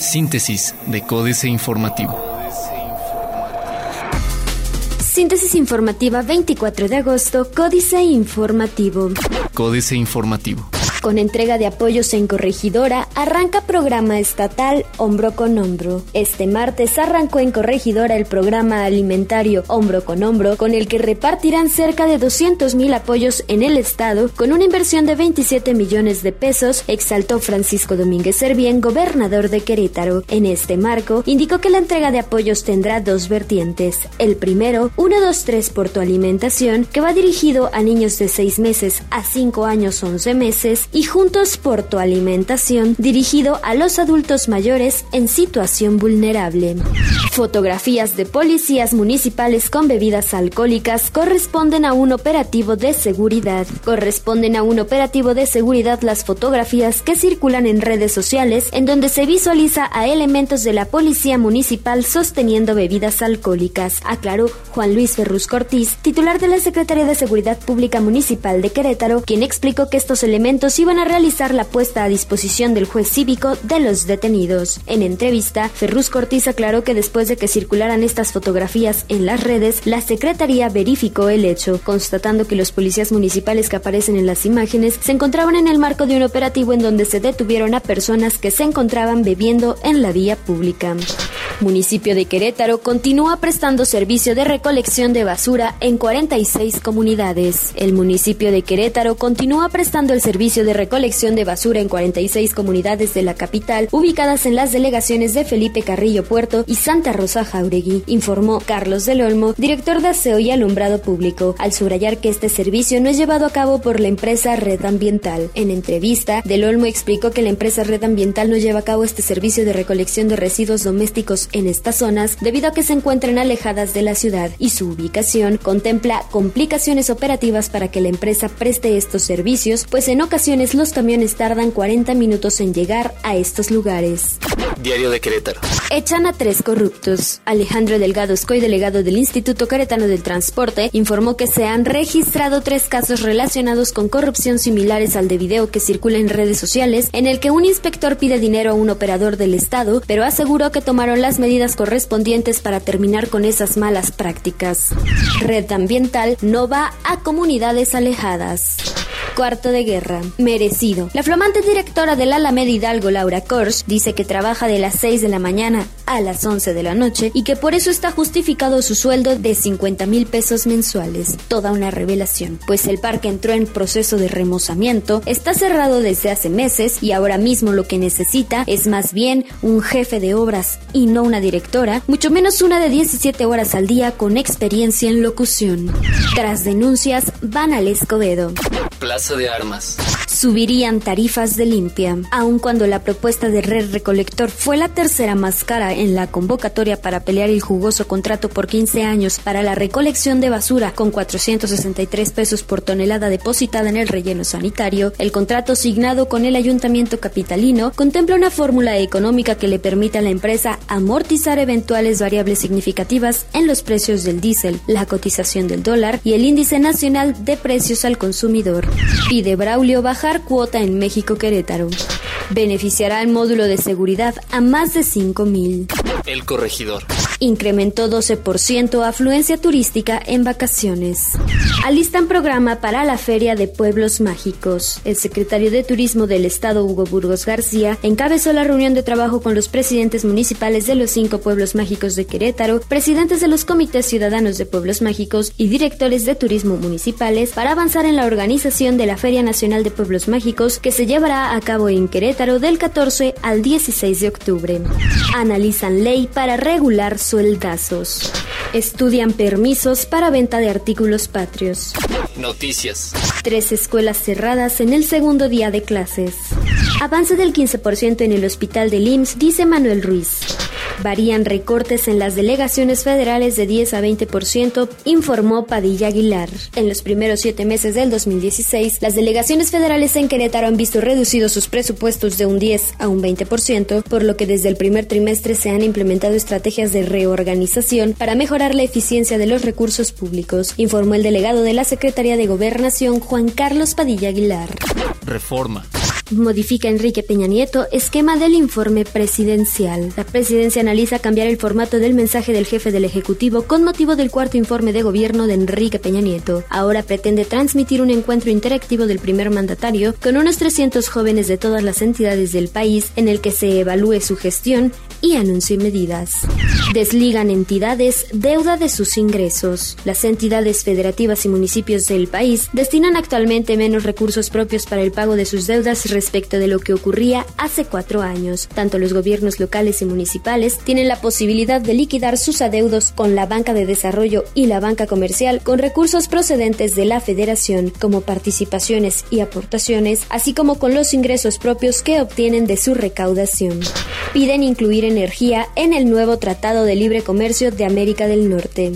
Síntesis de Códice Informativo. Síntesis informativa 24 de agosto, Códice Informativo. Códice Informativo. Con entrega de apoyos en Corregidora, arranca programa estatal Hombro con Hombro. Este martes arrancó en Corregidora el programa alimentario Hombro con Hombro, con el que repartirán cerca de 200 mil apoyos en el estado, con una inversión de 27 millones de pesos, exaltó Francisco Domínguez Servién, gobernador de Querétaro. En este marco, indicó que la entrega de apoyos tendrá dos vertientes. El primero, 123 por tu alimentación, que va dirigido a niños de 6 meses a 5 años 11 meses, Juntos por tu alimentación, dirigido a los adultos mayores en situación vulnerable. Fotografías de policías municipales con bebidas alcohólicas corresponden a un operativo de seguridad. Corresponden a un operativo de seguridad las fotografías que circulan en redes sociales en donde se visualiza a elementos de la policía municipal sosteniendo bebidas alcohólicas, aclaró Juan Luis Ferrus Cortiz, titular de la Secretaría de Seguridad Pública Municipal de Querétaro, quien explicó que estos elementos iban a realizar la puesta a disposición del juez cívico de los detenidos. En entrevista, Ferrus Cortiz aclaró que después de que circularan estas fotografías en las redes, la Secretaría verificó el hecho, constatando que los policías municipales que aparecen en las imágenes se encontraban en el marco de un operativo en donde se detuvieron a personas que se encontraban bebiendo en la vía pública. Municipio de Querétaro continúa prestando servicio de recolección de basura en 46 comunidades. El municipio de Querétaro continúa prestando el servicio de recolección de basura en 46 comunidades de la capital, ubicadas en las delegaciones de Felipe Carrillo Puerto y Santa Rosa Jauregui, informó Carlos del Olmo, director de Aseo y Alumbrado Público, al subrayar que este servicio no es llevado a cabo por la empresa Red Ambiental. En entrevista, del Olmo explicó que la empresa Red Ambiental no lleva a cabo este servicio de recolección de residuos domésticos en estas zonas debido a que se encuentran alejadas de la ciudad y su ubicación contempla complicaciones operativas para que la empresa preste estos servicios, pues en ocasiones los camiones tardan 40 minutos en llegar a estos lugares. Diario de Querétaro. Echan a tres corruptos. Alejandro Delgado Escoy, delegado del Instituto Queretano del Transporte, informó que se han registrado tres casos relacionados con corrupción similares al de video que circula en redes sociales, en el que un inspector pide dinero a un operador del Estado, pero aseguró que tomaron las medidas correspondientes para terminar con esas malas prácticas. Red Ambiental no va a comunidades alejadas. Cuarto de guerra. Merecido. La flamante directora del Alameda Hidalgo, Laura Kors, dice que trabaja de las 6 de la mañana a las 11 de la noche y que por eso está justificado su sueldo de 50 mil pesos mensuales. Toda una revelación, pues el parque entró en proceso de remozamiento, está cerrado desde hace meses y ahora mismo lo que necesita es más bien un jefe de obras y no una directora, mucho menos una de 17 horas al día con experiencia en locución. Tras denuncias, van al Escobedo. De Armas. Subirían tarifas de limpia, aun cuando la propuesta de Red Recolector fue la tercera más cara en la convocatoria para pelear el jugoso contrato por 15 años para la recolección de basura con 463 pesos por tonelada depositada en el relleno sanitario, el contrato signado con el ayuntamiento capitalino contempla una fórmula económica que le permite a la empresa amortizar eventuales variables significativas en los precios del diésel, la cotización del dólar y el índice nacional de precios al consumidor. Pide Braulio bajar cuota en México Querétaro. Beneficiará el módulo de seguridad a más de 5.000. El corregidor. Incrementó 12% afluencia turística en vacaciones. Alistan programa para la Feria de Pueblos Mágicos. El secretario de Turismo del Estado, Hugo Burgos García, encabezó la reunión de trabajo con los presidentes municipales de los cinco pueblos mágicos de Querétaro, presidentes de los comités ciudadanos de pueblos mágicos y directores de turismo municipales para avanzar en la organización de la Feria Nacional de Pueblos Mágicos que se llevará a cabo en Querétaro del 14 al 16 de octubre. Analizan ley para regular sueldazos. Estudian permisos para venta de artículos patrios. Noticias. Tres escuelas cerradas en el segundo día de clases. Avance del 15% en el hospital del IMSS, dice Manuel Ruiz. Varían recortes en las delegaciones federales de 10 a 20%, informó Padilla Aguilar. En los primeros siete meses del 2016, las delegaciones federales en Querétaro han visto reducidos sus presupuestos de un 10 a un 20%, por lo que desde el primer trimestre se han implementado estrategias de reorganización para mejorar la eficiencia de los recursos públicos, informó el delegado de la Secretaría de Gobernación, Juan Carlos Padilla Aguilar. Reforma. Modifica Enrique Peña Nieto esquema del informe presidencial. La presidencia analiza cambiar el formato del mensaje del jefe del Ejecutivo con motivo del cuarto informe de gobierno de Enrique Peña Nieto. Ahora pretende transmitir un encuentro interactivo del primer mandatario con unos 300 jóvenes de todas las entidades del país en el que se evalúe su gestión y anuncie medidas. Desligan entidades deuda de sus ingresos. Las entidades federativas y municipios del país destinan actualmente menos recursos propios para el pago de sus deudas respecto de lo que ocurría hace cuatro años. Tanto los gobiernos locales y municipales tienen la posibilidad de liquidar sus adeudos con la banca de desarrollo y la banca comercial con recursos procedentes de la federación como participaciones y aportaciones, así como con los ingresos propios que obtienen de su recaudación. Piden incluir energía en el nuevo Tratado de Libre Comercio de América del Norte.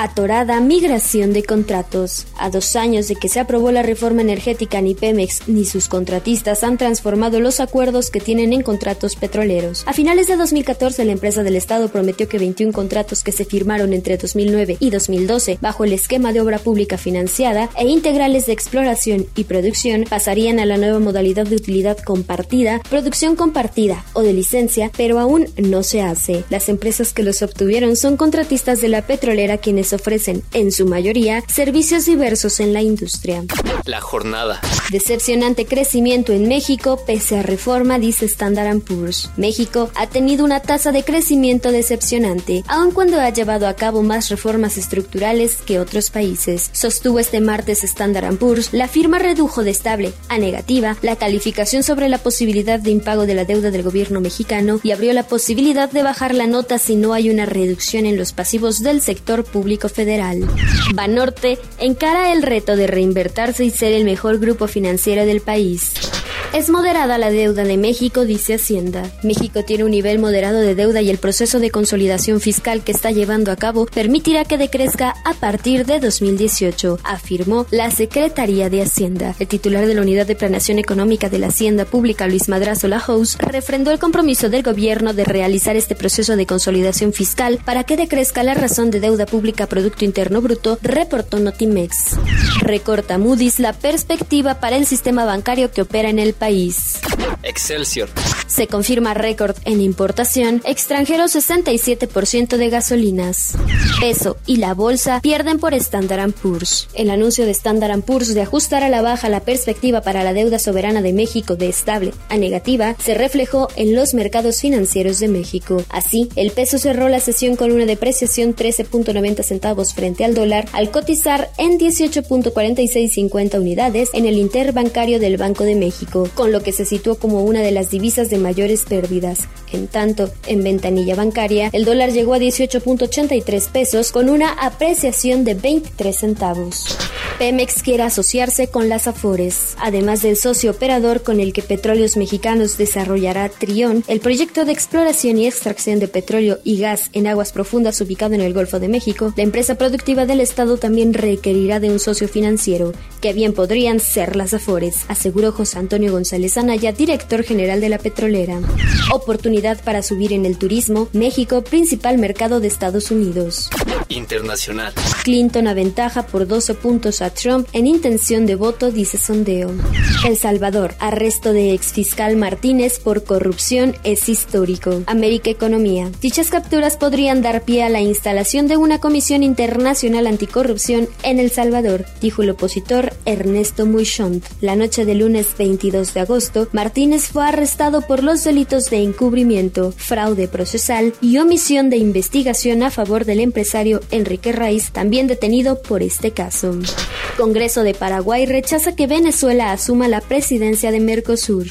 Atorada migración de contratos. A dos años de que se aprobó la reforma energética, ni Pemex ni sus contratistas han transformado los acuerdos que tienen en contratos petroleros. A finales de 2014, la empresa del Estado prometió que 21 contratos que se firmaron entre 2009 y 2012 bajo el esquema de obra pública financiada e integrales de exploración y producción pasarían a la nueva modalidad de utilidad compartida, producción compartida o de licencia, pero aún no se hace. Las empresas que los obtuvieron son contratistas de la petrolera quienes ofrecen, en su mayoría, servicios diversos en la industria. La jornada. Decepcionante crecimiento en México pese a reforma, dice Standard Poor's. México ha tenido una tasa de crecimiento decepcionante, aun cuando ha llevado a cabo más reformas estructurales que otros países. Sostuvo este martes Standard Poor's, la firma redujo de estable a negativa la calificación sobre la posibilidad de impago de la deuda del gobierno mexicano y abrió la posibilidad de bajar la nota si no hay una reducción en los pasivos del sector público federal. Banorte encara el reto de reinvertirse y ser el mejor grupo financiero del país. Es moderada la deuda de México, dice Hacienda. México tiene un nivel moderado de deuda y el proceso de consolidación fiscal que está llevando a cabo permitirá que decrezca a partir de 2018, afirmó la Secretaría de Hacienda. El titular de la Unidad de Planeación Económica de la Hacienda Pública, Luis Madrazo Lahouse, refrendó el compromiso del gobierno de realizar este proceso de consolidación fiscal para que decrezca la razón de deuda pública Producto Interno Bruto, reportó Notimex. Recorta Moody's la perspectiva para el sistema bancario que opera en el país. Excelsior. Se confirma récord en importación, extranjero 67% de gasolinas. Peso y la bolsa pierden por Standard Poor's. El anuncio de Standard Poor's de ajustar a la baja la perspectiva para la deuda soberana de México de estable a negativa se reflejó en los mercados financieros de México. Así, el peso cerró la sesión con una depreciación 13.90 centavos frente al dólar al cotizar en 18.4650 unidades en el interbancario del Banco de México, con lo que se situó como una de las divisas de mayores pérdidas. En tanto, en ventanilla bancaria, el dólar llegó a 18.83 pesos con una apreciación de 23 centavos. Pemex quiere asociarse con las Afores. Además del socio operador con el que Petróleos Mexicanos desarrollará Trión, el proyecto de exploración y extracción de petróleo y gas en aguas profundas ubicado en el Golfo de México, la empresa productiva del Estado también requerirá de un socio financiero, que bien podrían ser las Afores, aseguró José Antonio González Anaya, director general de la petrolera. Oportunidad para subir en el turismo, México, principal mercado de Estados Unidos. Internacional. Clinton aventaja por 12 puntos a Trump en intención de voto, dice sondeo. El Salvador, arresto de exfiscal Martínez por corrupción es histórico. América Economía. Dichas capturas podrían dar pie a la instalación de una comisión internacional anticorrupción en El Salvador, dijo el opositor Ernesto Muichont. La noche del lunes 22 de agosto, Martínez fue arrestado por los delitos de encubrimiento, fraude procesal y omisión de investigación a favor del empresario Enrique Raiz, también detenido por este caso. Congreso de Paraguay rechaza que Venezuela asuma la presidencia de Mercosur.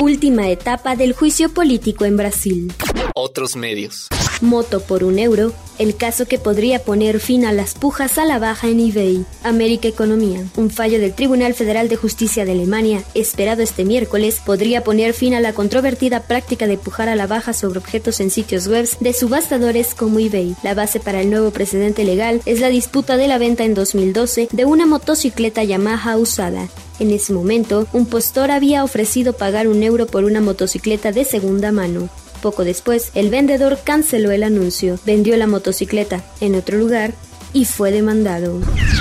Última etapa del juicio político en Brasil. Otros medios. Moto por un euro, el caso que podría poner fin a las pujas a la baja en eBay. América Economía. Un fallo del Tribunal Federal de Justicia de Alemania, esperado este miércoles, podría poner fin a la controvertida práctica de pujar a la baja sobre objetos en sitios web de subastadores como eBay. La base para el nuevo precedente legal es la disputa de la venta en 2012 de una motocicleta Yamaha usada. En ese momento, un postor había ofrecido pagar un euro por una motocicleta de segunda mano. Poco después, el vendedor canceló el anuncio, vendió la motocicleta en otro lugar y fue demandado.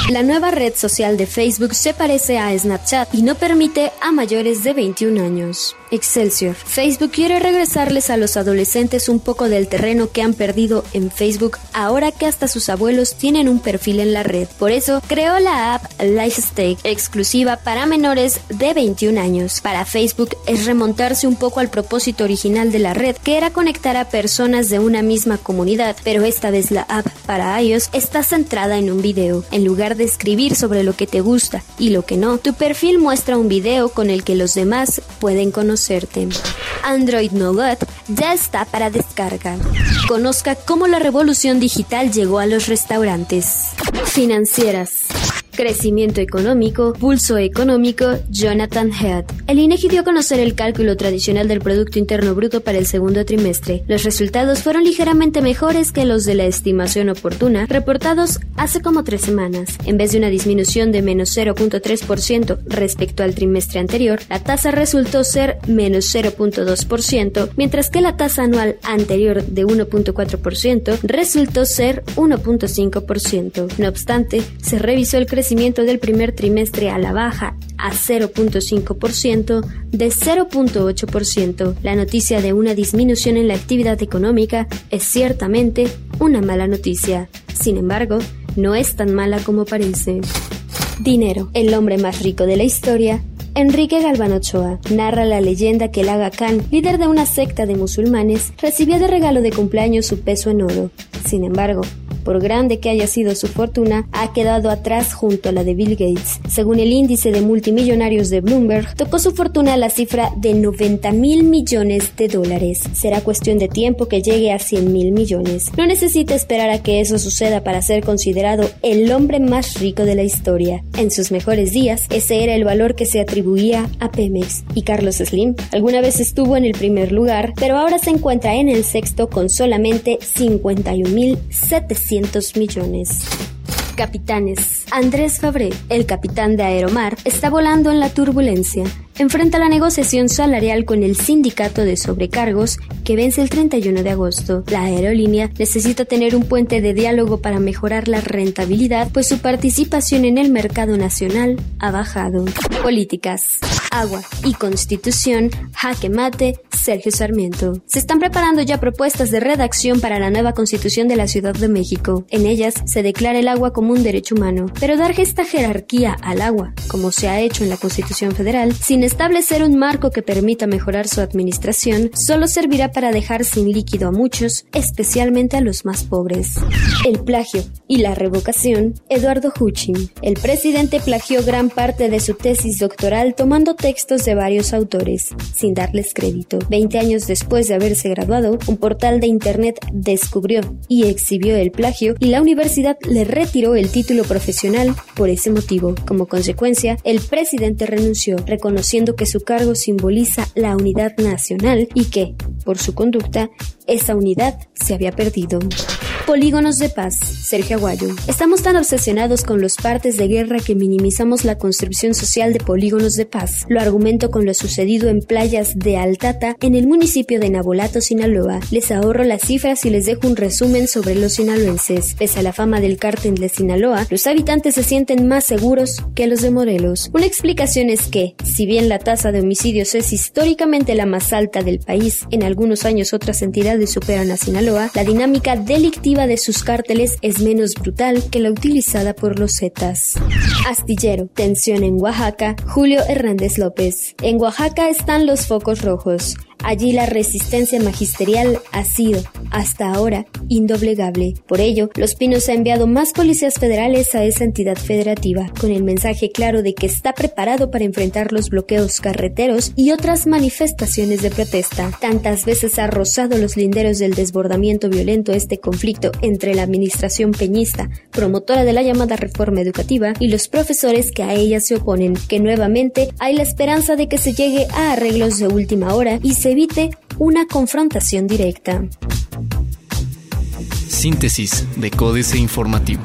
La nueva red social de Facebook se parece a Snapchat y no permite a mayores de 21 años. Excelsior. Facebook quiere regresarles a los adolescentes un poco del terreno que han perdido en Facebook ahora que hasta sus abuelos tienen un perfil en la red. Por eso creó la app Lifestake exclusiva para menores de 21 años. Para Facebook es remontarse un poco al propósito original de la red, que era conectar a personas de una misma comunidad, pero esta vez la app para iOS está centrada en un video. En lugar de escribir sobre lo que te gusta y lo que no, tu perfil muestra un video con el que los demás pueden Android Nougat ya está para descarga. Conozca cómo la revolución digital llegó a los restaurantes. Financieras. Crecimiento económico, pulso económico, Jonathan Head. El INEGI dio a conocer el cálculo tradicional del Producto Interno Bruto para el segundo trimestre. Los resultados fueron ligeramente mejores que los de la estimación oportuna, reportados hace como tres semanas. En vez de una disminución de menos 0.3% respecto al trimestre anterior, la tasa resultó ser menos 0.2%, mientras que la tasa anual anterior de 1.4% resultó ser 1.5%. No obstante, se revisó el crecimiento del primer trimestre a la baja a 0.5% de 0.8%. La noticia de una disminución en la actividad económica es ciertamente una mala noticia. Sin embargo, no es tan mala como parece. Dinero. El hombre más rico de la historia Enrique Galván Ochoa narra la leyenda que el Aga Khan, líder de una secta de musulmanes, recibía de regalo de cumpleaños su peso en oro. Sin embargo, por grande que haya sido su fortuna, ha quedado atrás junto a la de Bill Gates. Según el índice de multimillonarios de Bloomberg, tocó su fortuna a la cifra de 90 mil millones de dólares. Será cuestión de tiempo que llegue a 100 mil millones. No necesita esperar a que eso suceda para ser considerado el hombre más rico de la historia. En sus mejores días, ese era el valor que se atribuía a Pemex. Y Carlos Slim alguna vez estuvo en el primer lugar, pero ahora se encuentra en el sexto con solamente 51.700 millones. Capitanes. Andrés Fabré, el capitán de Aeromar, está volando en la turbulencia enfrenta la negociación salarial con el sindicato de sobrecargos que vence el 31 de agosto. La aerolínea necesita tener un puente de diálogo para mejorar la rentabilidad, pues su participación en el mercado nacional ha bajado. Políticas. Agua y Constitución, jaque mate, Sergio Sarmiento. Se están preparando ya propuestas de redacción para la nueva Constitución de la Ciudad de México. En ellas se declara el agua como un derecho humano, pero dar esta jerarquía al agua, como se ha hecho en la Constitución Federal, sin establecer un marco que permita mejorar su administración solo servirá para dejar sin líquido a muchos, especialmente a los más pobres. El plagio y la revocación, Eduardo Huchin. El presidente plagió gran parte de su tesis doctoral tomando textos de varios autores, sin darles crédito. Veinte años después de haberse graduado, un portal de Internet descubrió y exhibió el plagio y la universidad le retiró el título profesional por ese motivo. Como consecuencia, el presidente renunció, reconociendo que su cargo simboliza la unidad nacional y que, por su conducta, esa unidad se había perdido. Polígonos de paz, Sergio Aguayo. Estamos tan obsesionados con los partes de guerra que minimizamos la construcción social de polígonos de paz. Lo argumento con lo sucedido en playas de Altata, en el municipio de Nabolato, Sinaloa. Les ahorro las cifras y les dejo un resumen sobre los sinaloenses. Pese a la fama del cártel de Sinaloa, los habitantes se sienten más seguros que los de Morelos. Una explicación es que, si bien la tasa de homicidios es históricamente la más alta del país, en algunos años otras entidades superan a Sinaloa, la dinámica delictiva de sus cárteles es menos brutal que la utilizada por los Zetas. Astillero. Tensión en Oaxaca. Julio Hernández López. En Oaxaca están los focos rojos. Allí la resistencia magisterial ha sido, hasta ahora, indoblegable. Por ello, Los Pinos ha enviado más policías federales a esa entidad federativa, con el mensaje claro de que está preparado para enfrentar los bloqueos carreteros y otras manifestaciones de protesta. Tantas veces ha rozado los linderos del desbordamiento violento este conflicto entre la administración peñista, promotora de la llamada reforma educativa, y los profesores que a ella se oponen, que nuevamente hay la esperanza de que se llegue a arreglos de última hora y evite una confrontación directa. Síntesis de Códice Informativo.